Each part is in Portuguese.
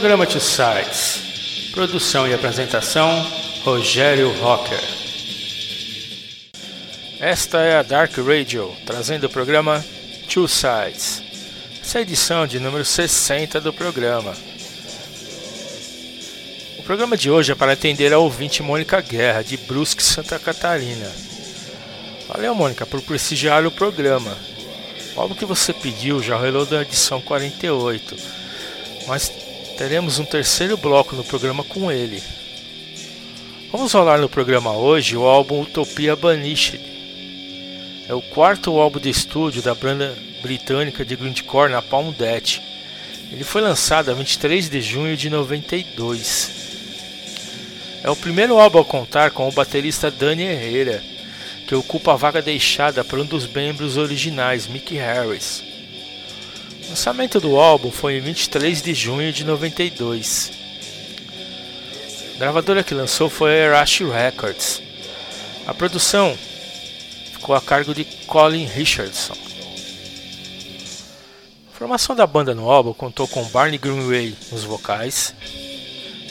Programa Two Sides. Produção e apresentação: Rogério Rocker. Esta é a Dark Radio, trazendo o programa Two Sides. Essa é a edição de número 60 do programa. O programa de hoje é para atender a ouvinte Mônica Guerra, de Brusque, Santa Catarina. Valeu, Mônica, por prestigiar o programa. O álbum que você pediu já rolou da edição 48, mas teremos um terceiro bloco no programa com ele. Vamos rolar no programa hoje o álbum Utopia Banished. É o quarto álbum de estúdio da banda britânica de grindcore Napalm Death. Ele foi lançado a 23 de junho de 92. É o primeiro álbum a contar com o baterista Danny Herrera, que ocupa a vaga deixada por um dos membros originais, Mick Harris. O lançamento do álbum foi em 23 de junho de 92. A gravadora que lançou foi a Rush Records. A produção ficou a cargo de Colin Richardson. A formação da banda no álbum contou com Barney Greenway nos vocais,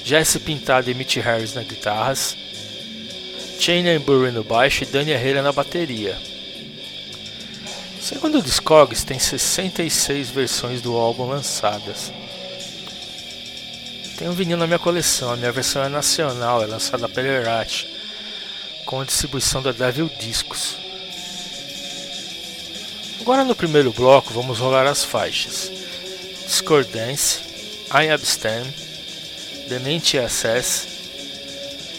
Jesse Pintado e Mitch Harris nas guitarras, Shane Burry no baixo e Dani Herrera na bateria. Segundo o Discogs, tem 66 versões do álbum lançadas. Tem um vinil na minha coleção, a minha versão é nacional, é lançada pela Erat, com a distribuição da Devil Discos. Agora no primeiro bloco vamos rolar as faixas Discordance, I Abstain, Demente Access,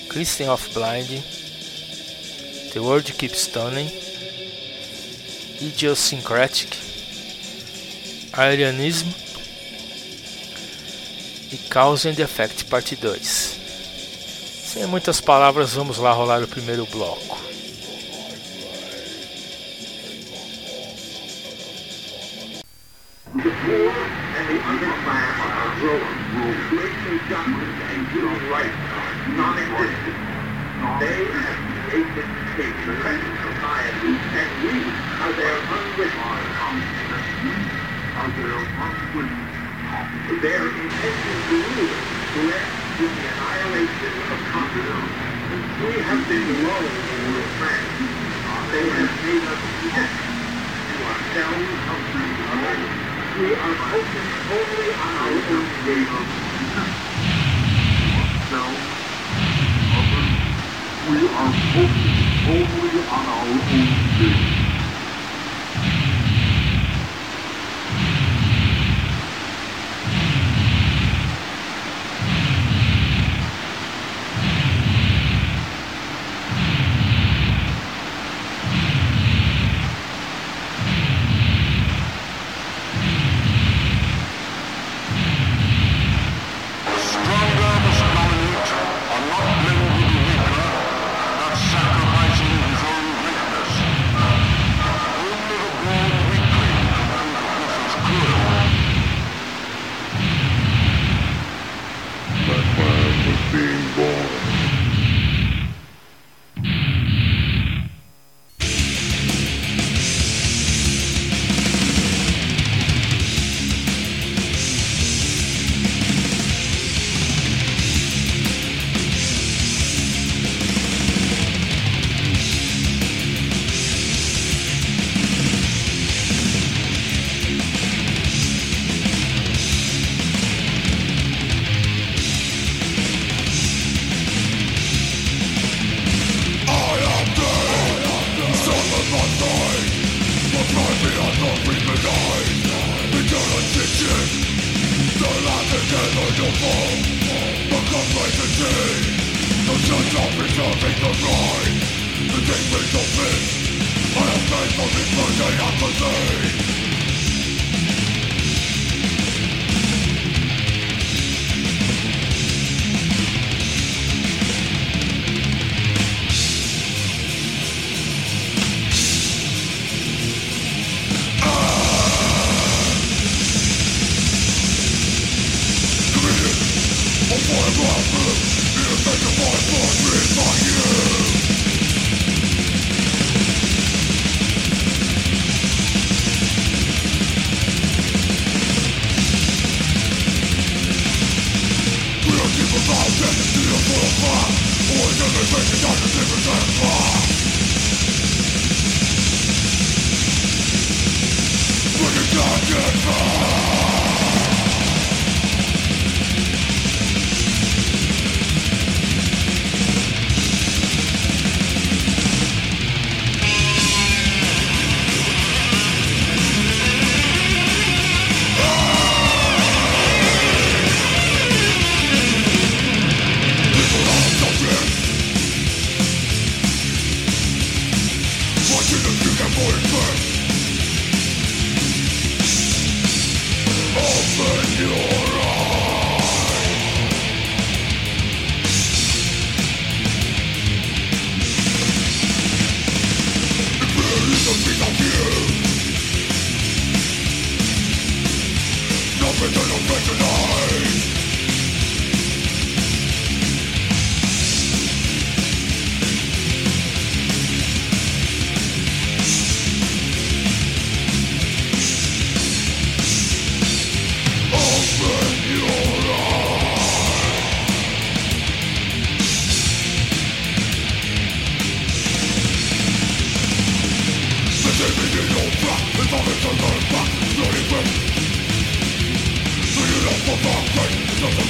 Christian of Blind, The World Keeps Turning, Idiosyncratic, Arianism e Cause and Effect Parte 2. Sem muitas palavras, vamos lá rolar o primeiro bloco. they prevent society, and we are their unwitting Are their unwitting Their intention to rule led to the annihilation of communism. We have been low in friends. They have made us sick to ourselves of the. We are focused only on our own games. We are focused only on our own gain.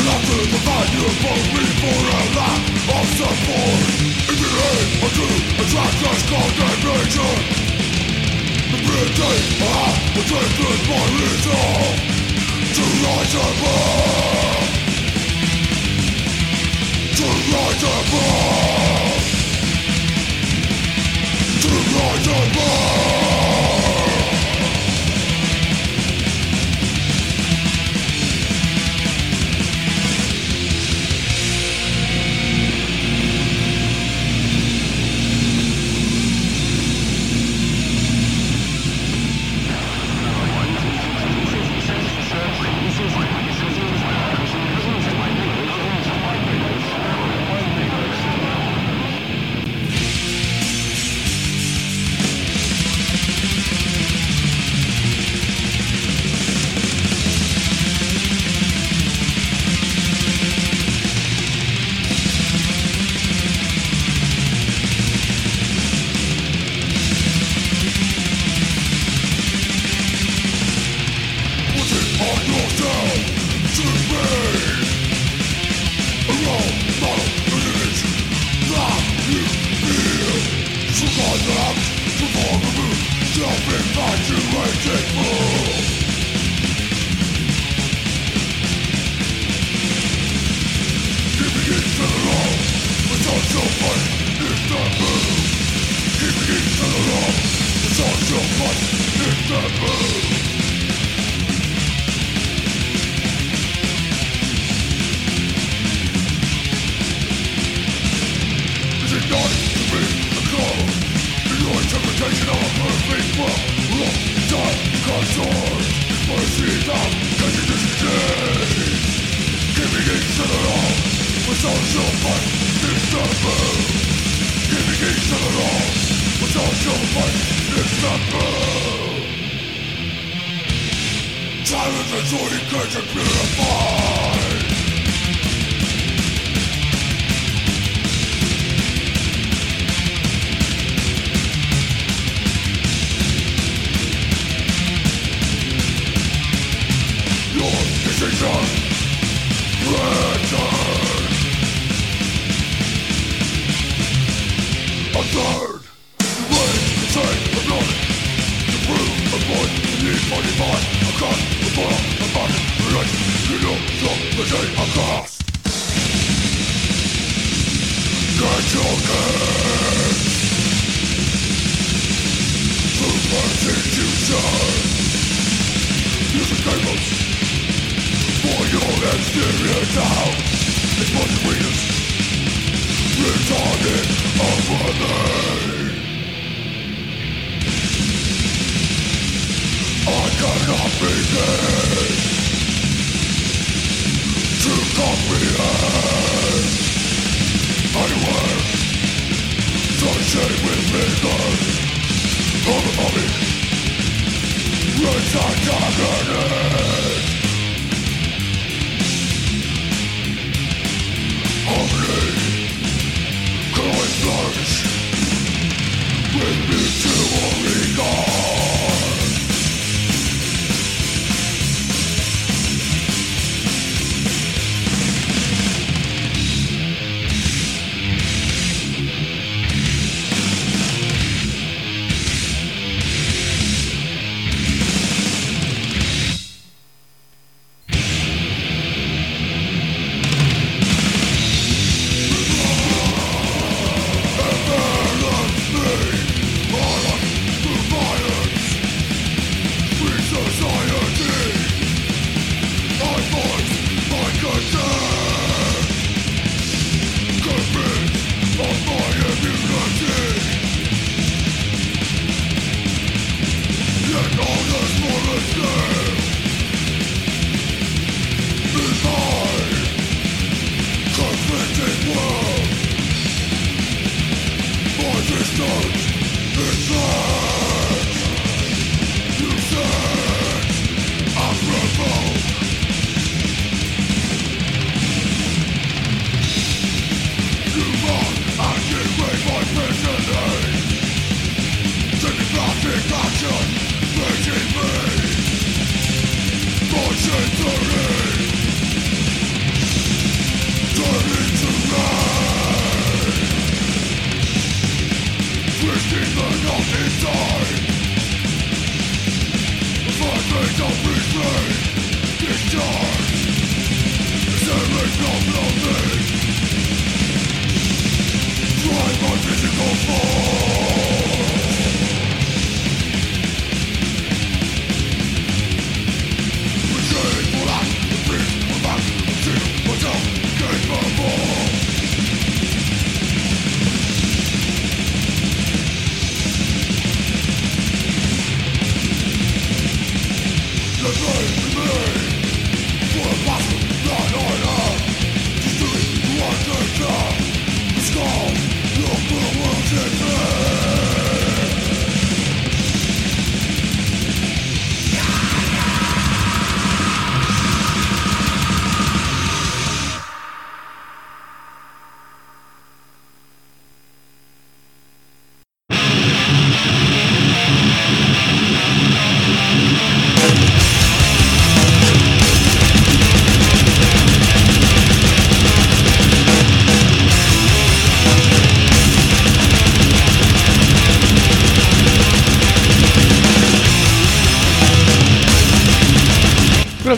will have to provide you me for a lack of support In the attract The I will take this To rise above To rise above To rise above Eternity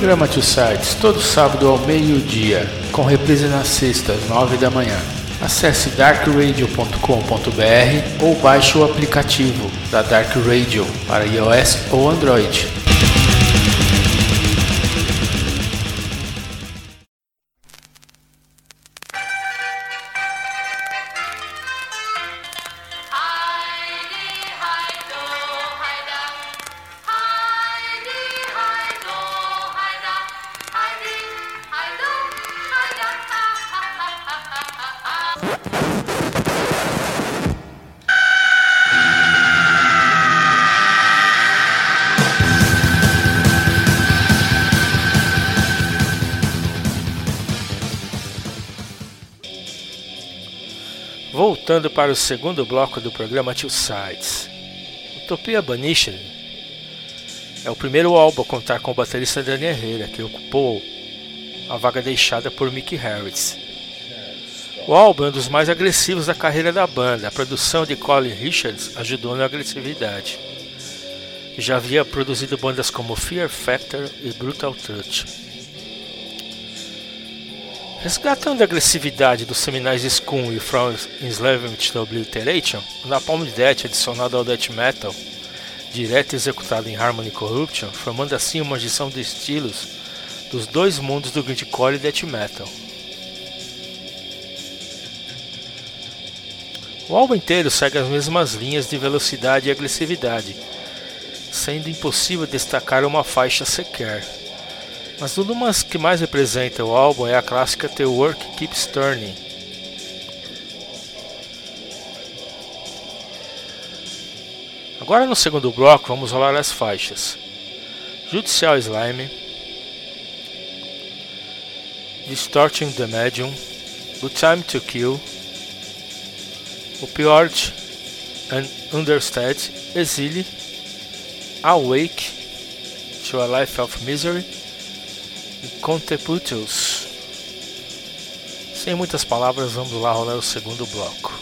Programa Two Sides, todo sábado ao meio-dia, com reprise nas sextas, nove da manhã. Acesse darkradio.com.br ou baixe o aplicativo da Dark Radio para iOS ou Android. Voltando para o segundo bloco do programa Two Sides. Utopia Banished é o primeiro álbum a contar com o baterista Dani Herrera, que ocupou a vaga deixada por Mickey Harris. O álbum é um dos mais agressivos da carreira da banda. A produção de Colin Richards ajudou na agressividade. Já havia produzido bandas como Fear Factor e Brutal Touch. Resgatando a agressividade dos seminais Scum e From Enslavement to Obliteration, o Napalm Death adicionado ao Death Metal, direto executado em Harmony Corruption, formando assim uma adição de estilos dos dois mundos do grindcore e death metal. O álbum inteiro segue as mesmas linhas de velocidade e agressividade, sendo impossível destacar uma faixa sequer. Mas uma que mais representa o álbum é a clássica The Work Keeps Turning. Agora no segundo bloco vamos rolar as faixas. Judicial Slime, Distorting the Medium, Good Time to Kill, Opioid and Understand, Exile, Awake to a Life of Misery e Conteputus. Sem muitas palavras, vamos lá rolar o segundo bloco.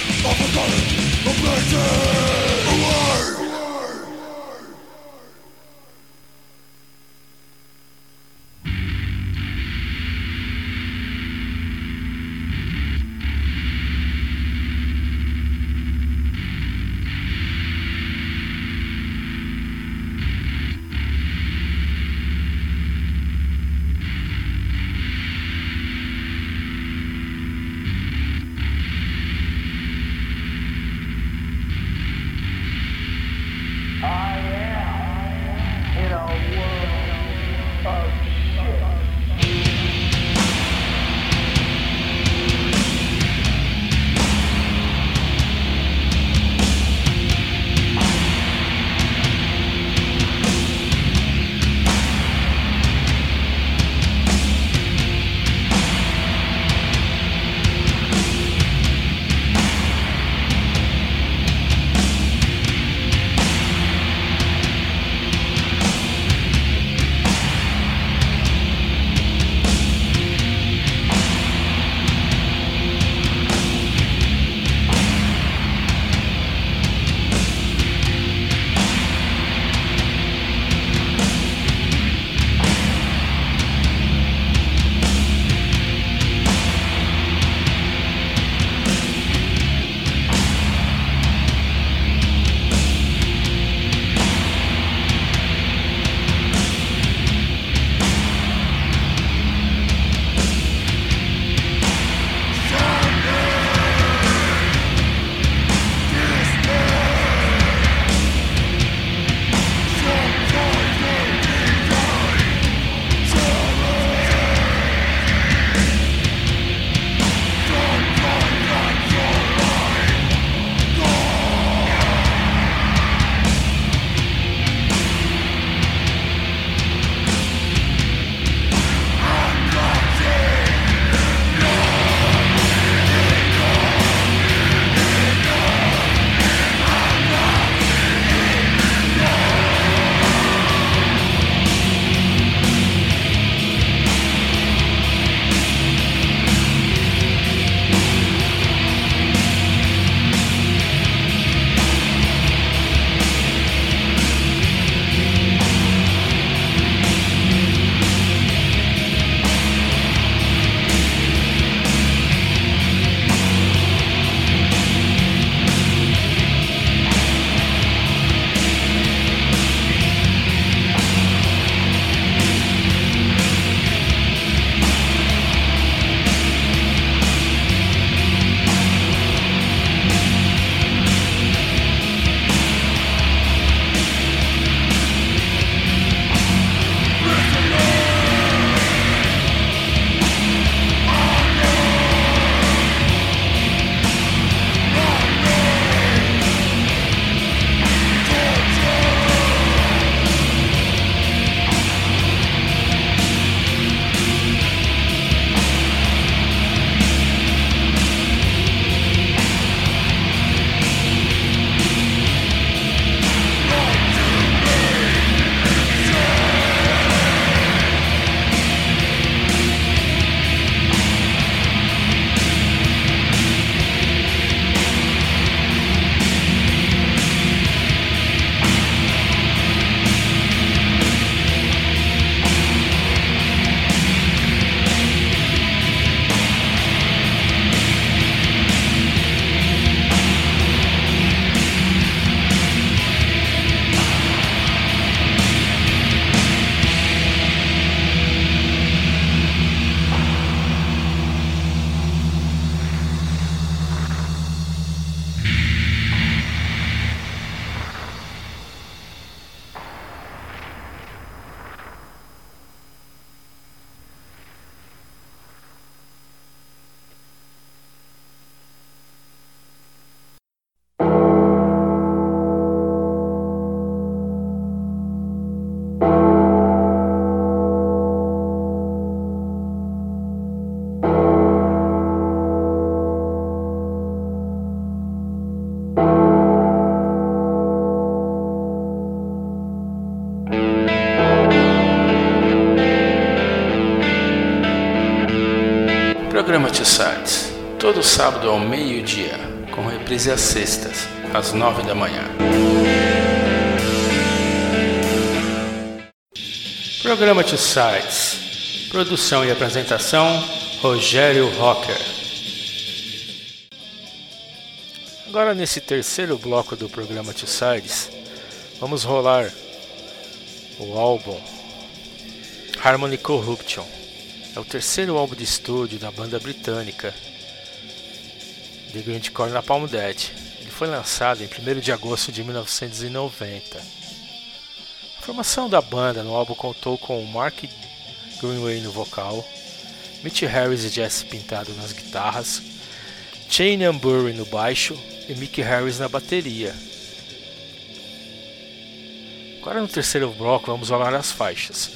of the body of nature. Away! Às nove da manhã. Programa Tio Sites, produção e apresentação, Rogério Rocker. Agora nesse terceiro bloco do programa Tio Sides, vamos rolar o álbum Harmony Corruption é o terceiro álbum de estúdio da banda britânica The Grindcore Napalm Dead. Foi lançado em 1 de agosto de 1990. A formação da banda no álbum contou com Mark Greenway no vocal, Mitch Harris e Jesse Pintado nas guitarras, Shane Ambury no baixo e Mick Harris na bateria. Agora no terceiro bloco vamos falar as faixas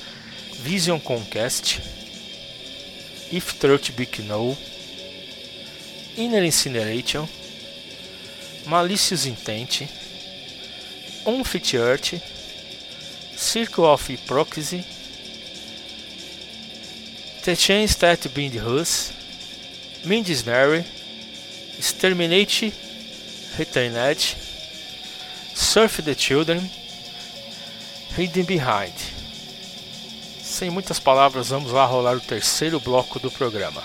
Vision Conquest, If Truth Big No, Inner Incineration, Malicious Intent, Unfit Earth, Circle of Proxy, The Chains That Bind Us, Mindisnary, Exterminate Returned, Surf the Children, Hidden Behind. Sem muitas palavras, vamos lá rolar o terceiro bloco do programa.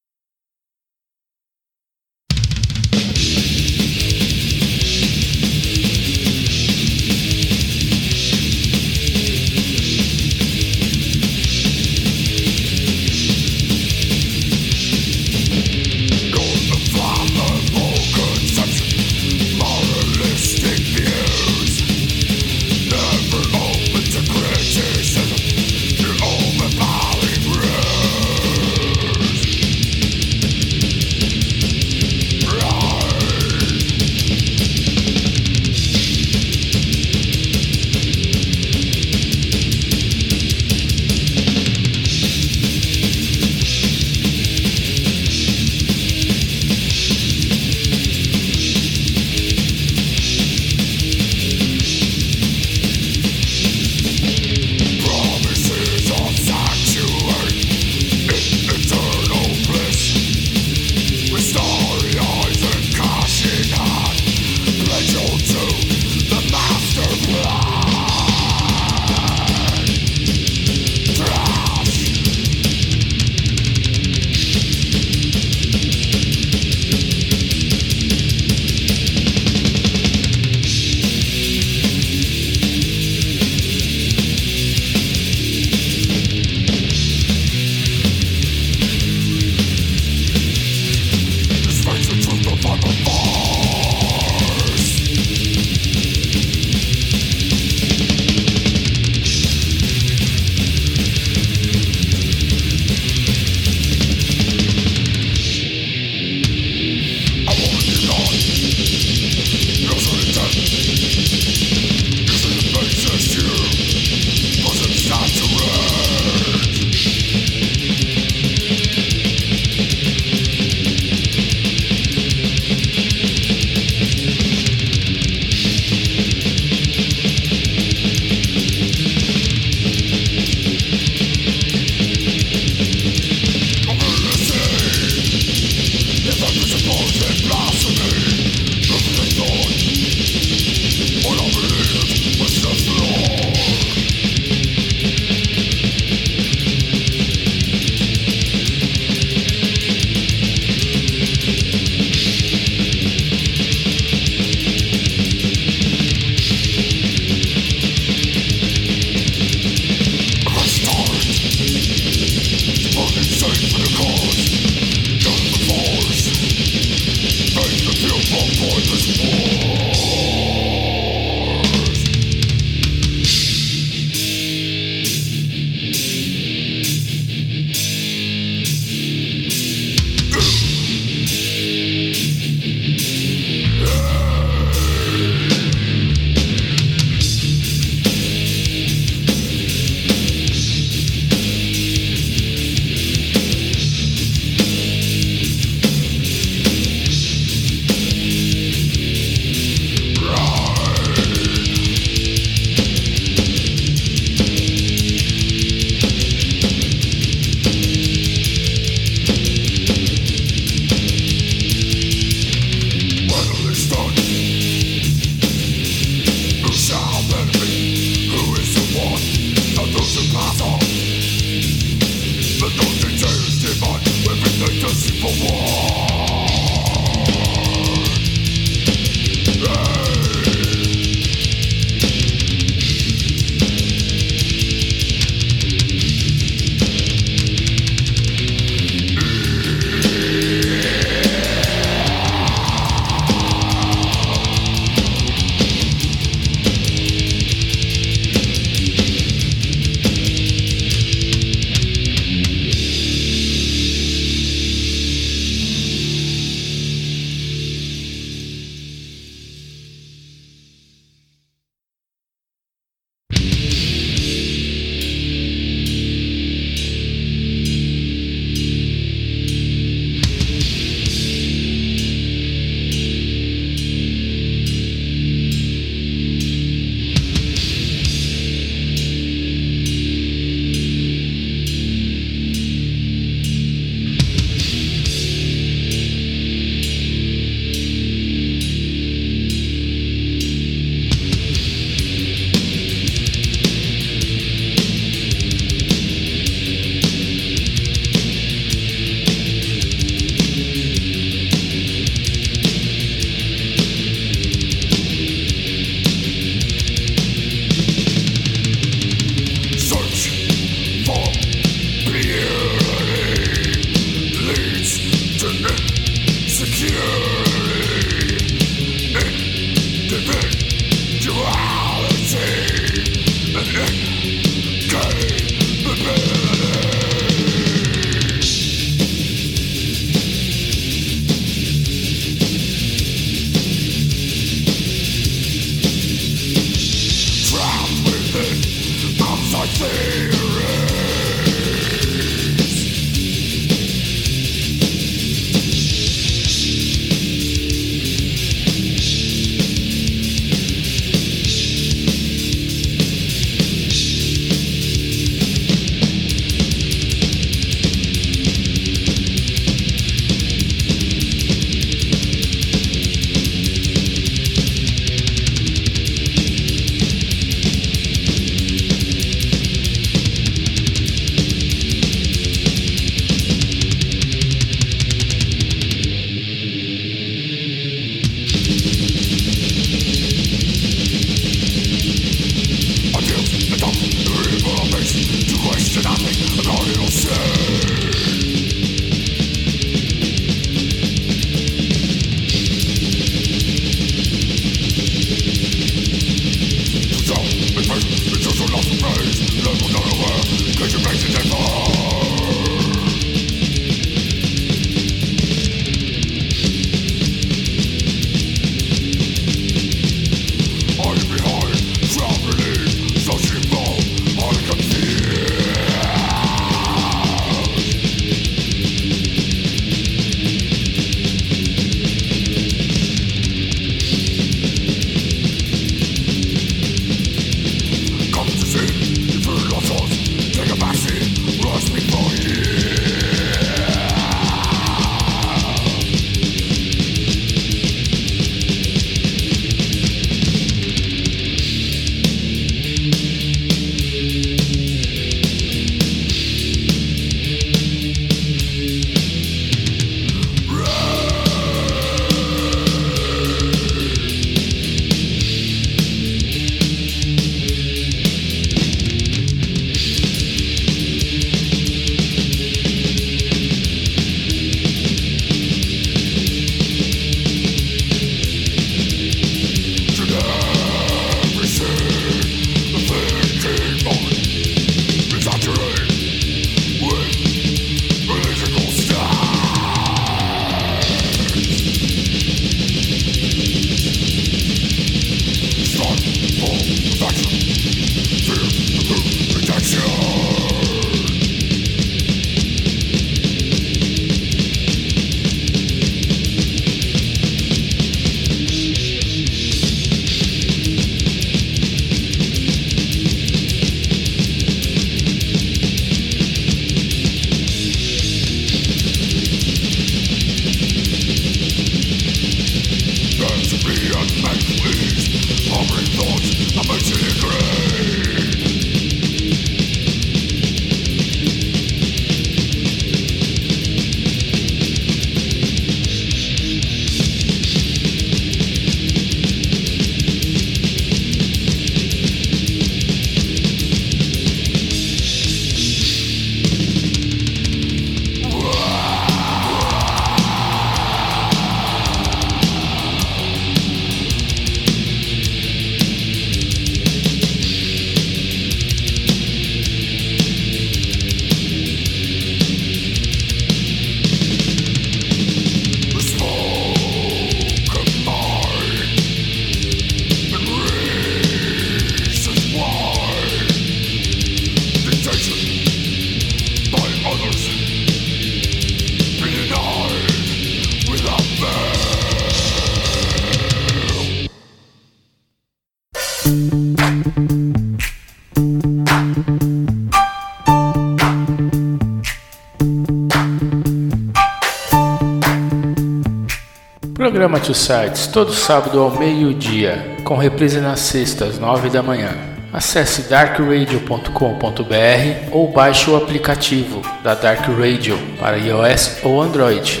Programa Two Sites, todo sábado ao meio-dia, com reprise nas sextas, nove da manhã. Acesse darkradio.com.br ou baixe o aplicativo da Dark Radio para iOS ou Android.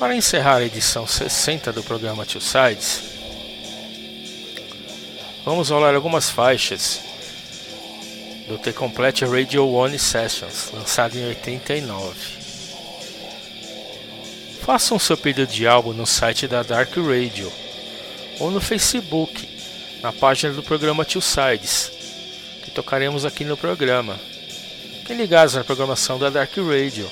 Para encerrar a edição 60 do programa Two Sides, vamos rolar algumas faixas do The Complete Radio One Sessions, lançado em 89. Façam seu pedido de álbum no site da Dark Radio ou no Facebook, na página do programa Two Sides, que tocaremos aqui no programa. Fiquem ligados na programação da Dark Radio.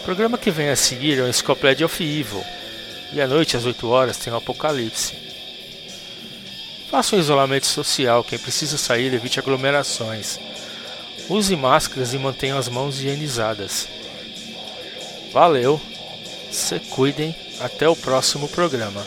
O programa que vem a seguir é o Encyclopedia of Evil, e à noite às 8 horas tem o Apocalipse. Faça um isolamento social. Quem precisa sair, evite aglomerações. Use máscaras e mantenha as mãos higienizadas. Valeu, se cuidem. Até o próximo programa.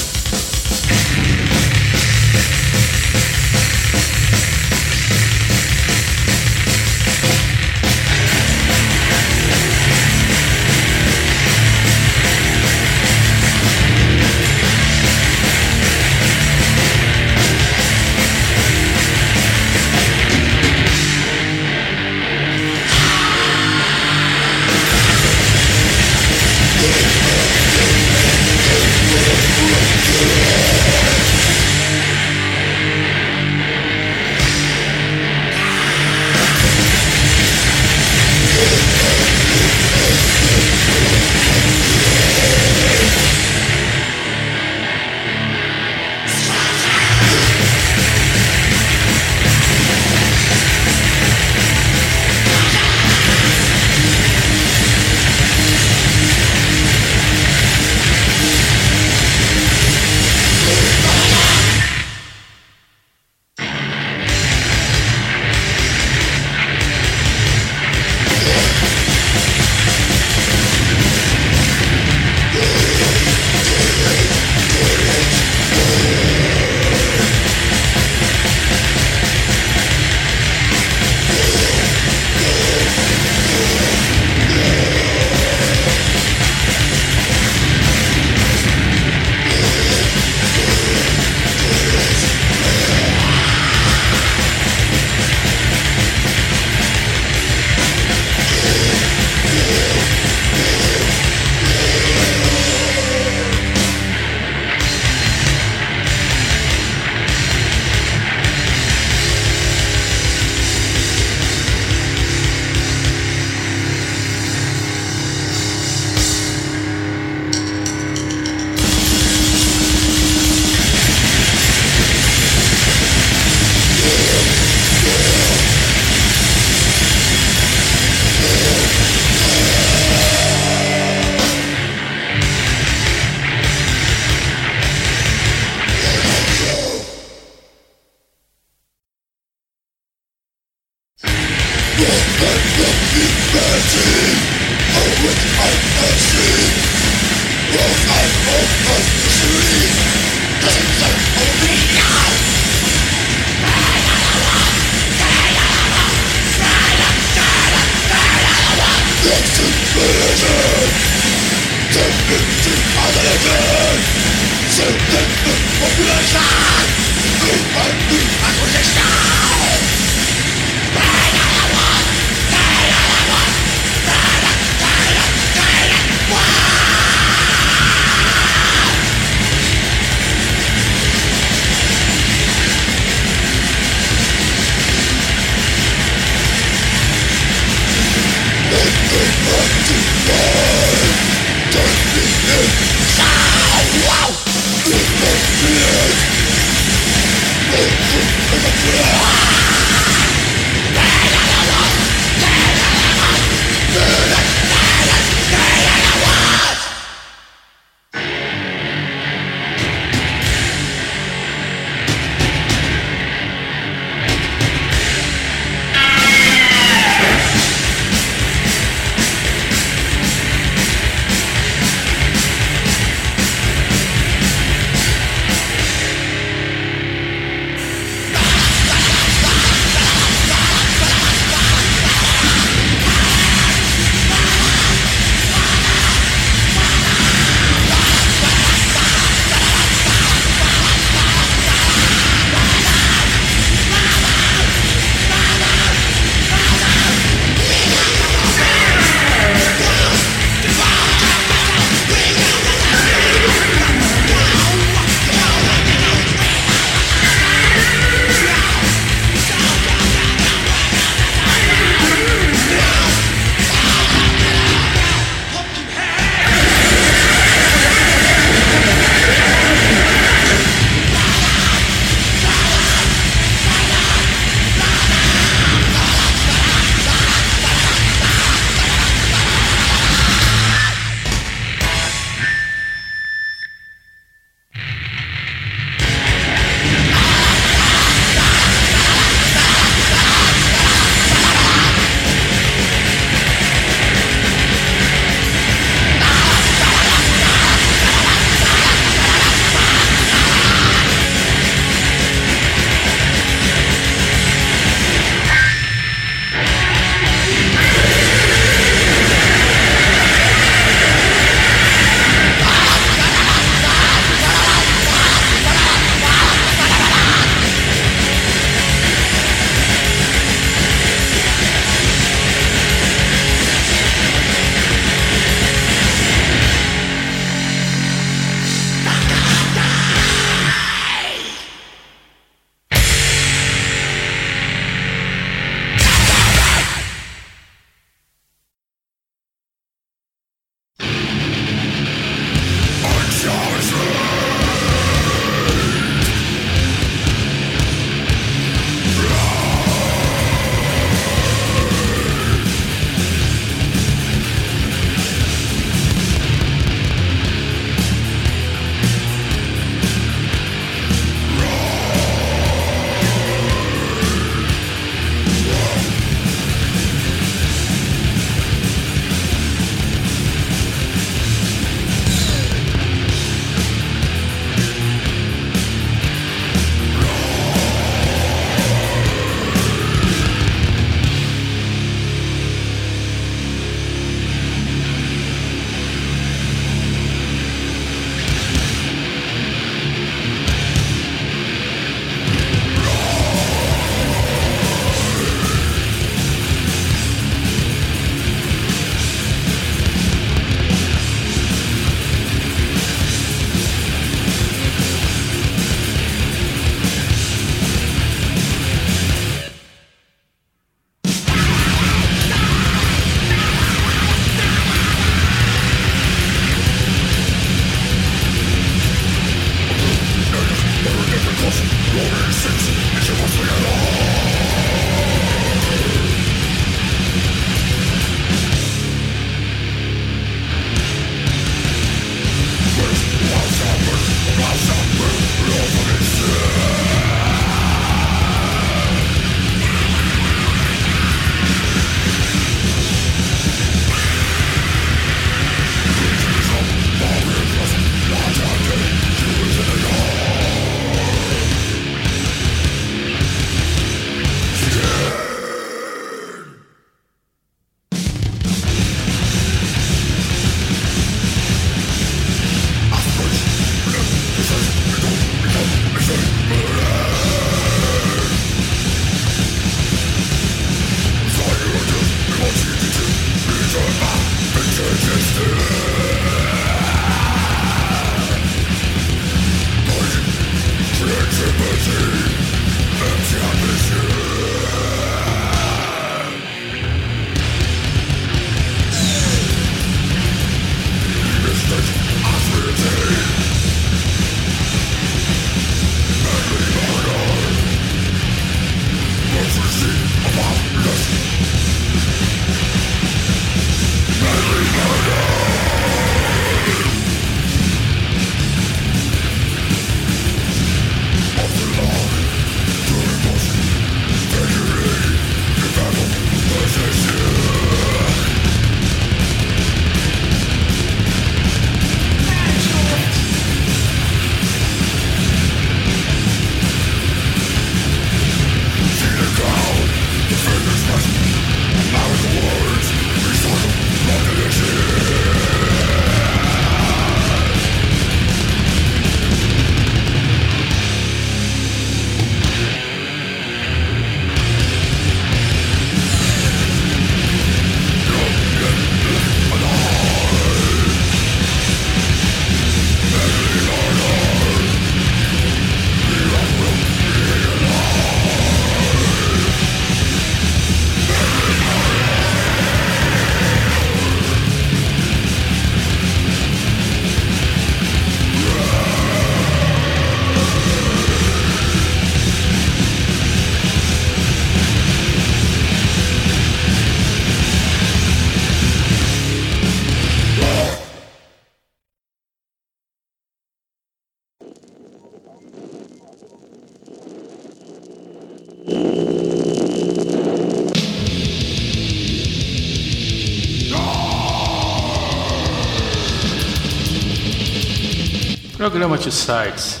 Programa T-Sites,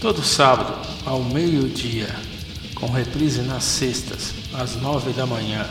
todo sábado ao meio-dia, com reprise nas sextas, às nove da manhã.